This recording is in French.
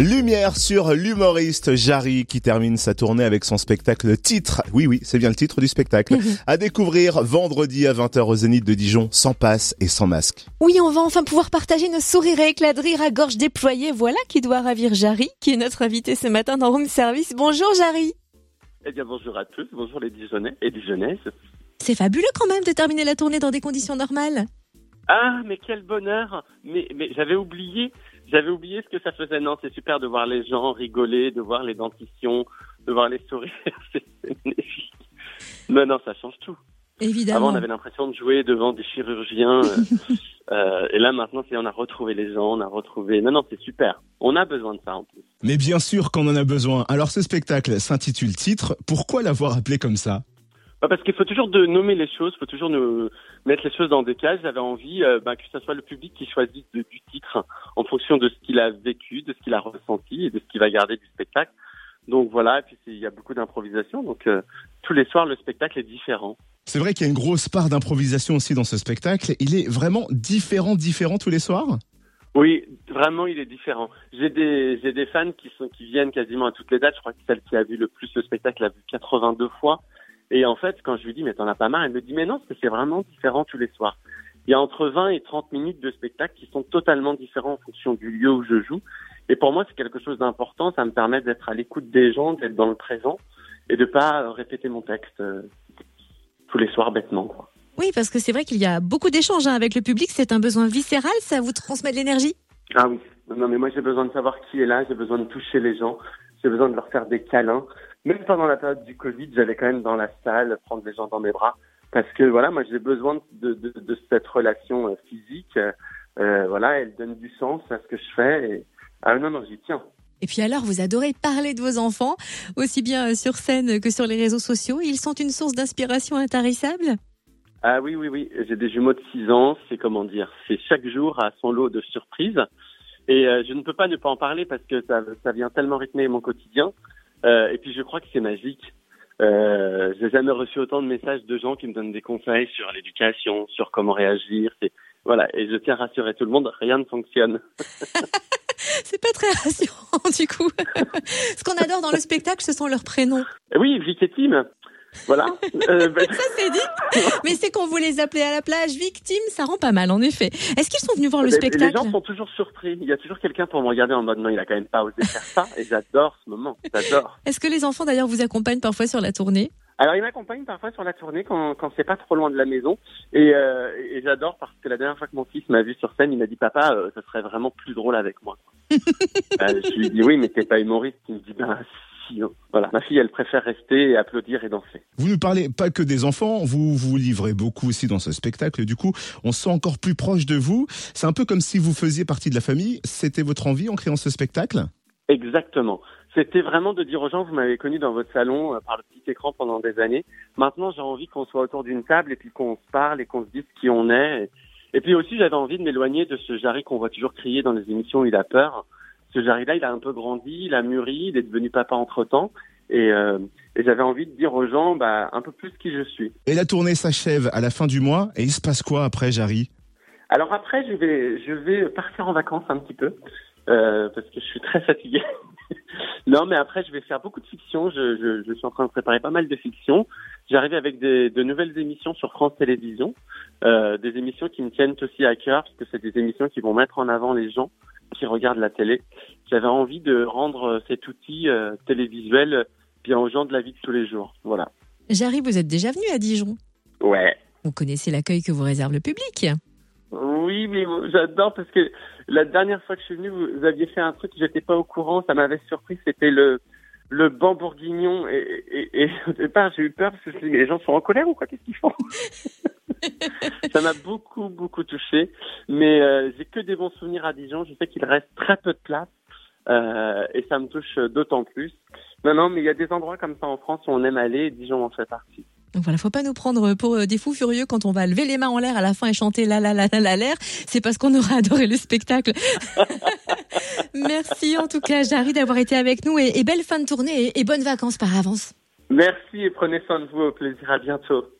Lumière sur l'humoriste Jarry qui termine sa tournée avec son spectacle titre. Oui, oui, c'est bien le titre du spectacle. à découvrir vendredi à 20h au Zénith de Dijon, sans passe et sans masque. Oui, on va enfin pouvoir partager nos sourires et éclats de rire à gorge déployée. Voilà qui doit ravir Jarry, qui est notre invité ce matin dans Room Service. Bonjour Jarry. Eh bien, bonjour à tous, bonjour les Dijonnais et Dijonnaises. C'est fabuleux quand même de terminer la tournée dans des conditions normales. Ah, mais quel bonheur Mais, mais j'avais oublié, j'avais oublié ce que ça faisait. Non, c'est super de voir les gens rigoler, de voir les dentitions, de voir les sourires. c'est magnifique. Non, non, ça change tout. Évidemment. Avant, on avait l'impression de jouer devant des chirurgiens. euh, euh, et là, maintenant, c'est on a retrouvé les gens, on a retrouvé. Non, non, c'est super. On a besoin de ça en plus. Mais bien sûr qu'on en a besoin. Alors ce spectacle s'intitule Titre. Pourquoi l'avoir appelé comme ça? Parce qu'il faut toujours de nommer les choses, il faut toujours nous mettre les choses dans des cases. J'avais envie euh, bah, que ce soit le public qui choisisse de- du titre en fonction de ce qu'il a vécu, de ce qu'il a ressenti et de ce qu'il va garder du spectacle. Donc voilà, et puis il y a beaucoup d'improvisation. Donc euh, tous les soirs, le spectacle est différent. C'est vrai qu'il y a une grosse part d'improvisation aussi dans ce spectacle. Il est vraiment différent, différent tous les soirs? Oui, vraiment, il est différent. J'ai des j'ai des fans qui sont qui viennent quasiment à toutes les dates. Je crois que celle qui a vu le plus le spectacle l'a vu 82 fois. Et en fait, quand je lui dis mais t'en as pas marre, elle me dit mais non, parce que c'est vraiment différent tous les soirs. Il y a entre 20 et 30 minutes de spectacle qui sont totalement différents en fonction du lieu où je joue. Et pour moi, c'est quelque chose d'important. Ça me permet d'être à l'écoute des gens, d'être dans le présent et de pas euh, répéter mon texte euh, tous les soirs bêtement. Quoi. Oui, parce que c'est vrai qu'il y a beaucoup d'échanges hein, avec le public. C'est un besoin viscéral, ça vous transmet de l'énergie? Ah oui. Non, mais moi, j'ai besoin de savoir qui est là. J'ai besoin de toucher les gens. J'ai besoin de leur faire des câlins. Même pendant la période du Covid, j'allais quand même dans la salle prendre les gens dans mes bras. Parce que voilà, moi, j'ai besoin de, de, de cette relation euh, physique. Euh, voilà, elle donne du sens à ce que je fais. Et... Ah non, non, j'y tiens. Et puis alors, vous adorez parler de vos enfants, aussi bien euh, sur scène que sur les réseaux sociaux. Ils sont une source d'inspiration intarissable? Ah oui, oui, oui. J'ai des jumeaux de 6 ans. C'est comment dire C'est chaque jour à son lot de surprises. Et euh, je ne peux pas ne pas en parler parce que ça, ça vient tellement rythmer mon quotidien. Euh, et puis je crois que c'est magique. Euh, j'ai jamais reçu autant de messages de gens qui me donnent des conseils sur l'éducation, sur comment réagir. C'est voilà. Et je tiens à rassurer tout le monde, rien ne fonctionne. C'est pas très rassurant du coup. Ce qu'on adore dans le spectacle, ce sont leurs prénoms. Oui, Vic et Tim. Voilà. Euh, ben, Ça c'est dit. Mais c'est qu'on vous les appelait à la plage victimes, ça rend pas mal en effet. Est-ce qu'ils sont venus voir le les- spectacle Les gens sont toujours surpris. Il y a toujours quelqu'un pour me regarder en mode non, il a quand même pas osé faire ça. Et j'adore ce moment. J'adore. Est-ce que les enfants d'ailleurs vous accompagnent parfois sur la tournée? Alors, il m'accompagne parfois sur la tournée quand, quand c'est pas trop loin de la maison. Et, euh, et j'adore parce que la dernière fois que mon fils m'a vu sur scène, il m'a dit Papa, euh, ça serait vraiment plus drôle avec moi. Euh, je lui dit Oui, mais t'es pas humoriste. Il me dit Ben, hein. Voilà. Ma fille, elle préfère rester et applaudir et danser. Vous ne parlez pas que des enfants, vous vous livrez beaucoup aussi dans ce spectacle. Du coup, on se sent encore plus proche de vous. C'est un peu comme si vous faisiez partie de la famille. C'était votre envie en créant ce spectacle? Exactement. C'était vraiment de dire aux gens, vous m'avez connu dans votre salon euh, par le petit écran pendant des années. Maintenant, j'ai envie qu'on soit autour d'une table et puis qu'on se parle et qu'on se dise qui on est. Et, et puis aussi, j'avais envie de m'éloigner de ce Jarry qu'on voit toujours crier dans les émissions où il a peur. Ce Jarry-là, il a un peu grandi, il a mûri, il est devenu papa entre-temps. Et, euh, et j'avais envie de dire aux gens bah, un peu plus qui je suis. Et la tournée s'achève à la fin du mois. Et il se passe quoi après, Jarry? Alors après, je vais, je vais partir en vacances un petit peu euh, parce que je suis très fatigué. non, mais après, je vais faire beaucoup de fiction. Je, je, je suis en train de préparer pas mal de fiction. J'arrive avec des, de nouvelles émissions sur France Télévisions, euh, des émissions qui me tiennent aussi à cœur parce que c'est des émissions qui vont mettre en avant les gens qui regardent la télé. J'avais envie de rendre cet outil euh, télévisuel bien aux gens de la vie de tous les jours. Voilà. Jarry, vous êtes déjà venu à Dijon? Ouais. Vous connaissez l'accueil que vous réserve le public? Oui, mais j'adore parce que la dernière fois que je suis venu, vous aviez fait un truc, j'étais pas au courant, ça m'avait surpris, c'était le le banc bourguignon et, et, et au départ j'ai eu peur parce que les gens sont en colère ou quoi? Qu'est-ce qu'ils font? Ça m'a beaucoup beaucoup touché, mais euh, j'ai que des bons souvenirs à Dijon. Je sais qu'il reste très peu de place euh, et ça me touche d'autant plus. Non non, mais il y a des endroits comme ça en France où on aime aller et Dijon en fait partie. Donc voilà, faut pas nous prendre pour euh, des fous furieux quand on va lever les mains en l'air à la fin et chanter la la la la la l'air. C'est parce qu'on aura adoré le spectacle. Merci en tout cas, Jarry, d'avoir été avec nous et, et belle fin de tournée et, et bonnes vacances par avance. Merci et prenez soin de vous. Au plaisir. À bientôt.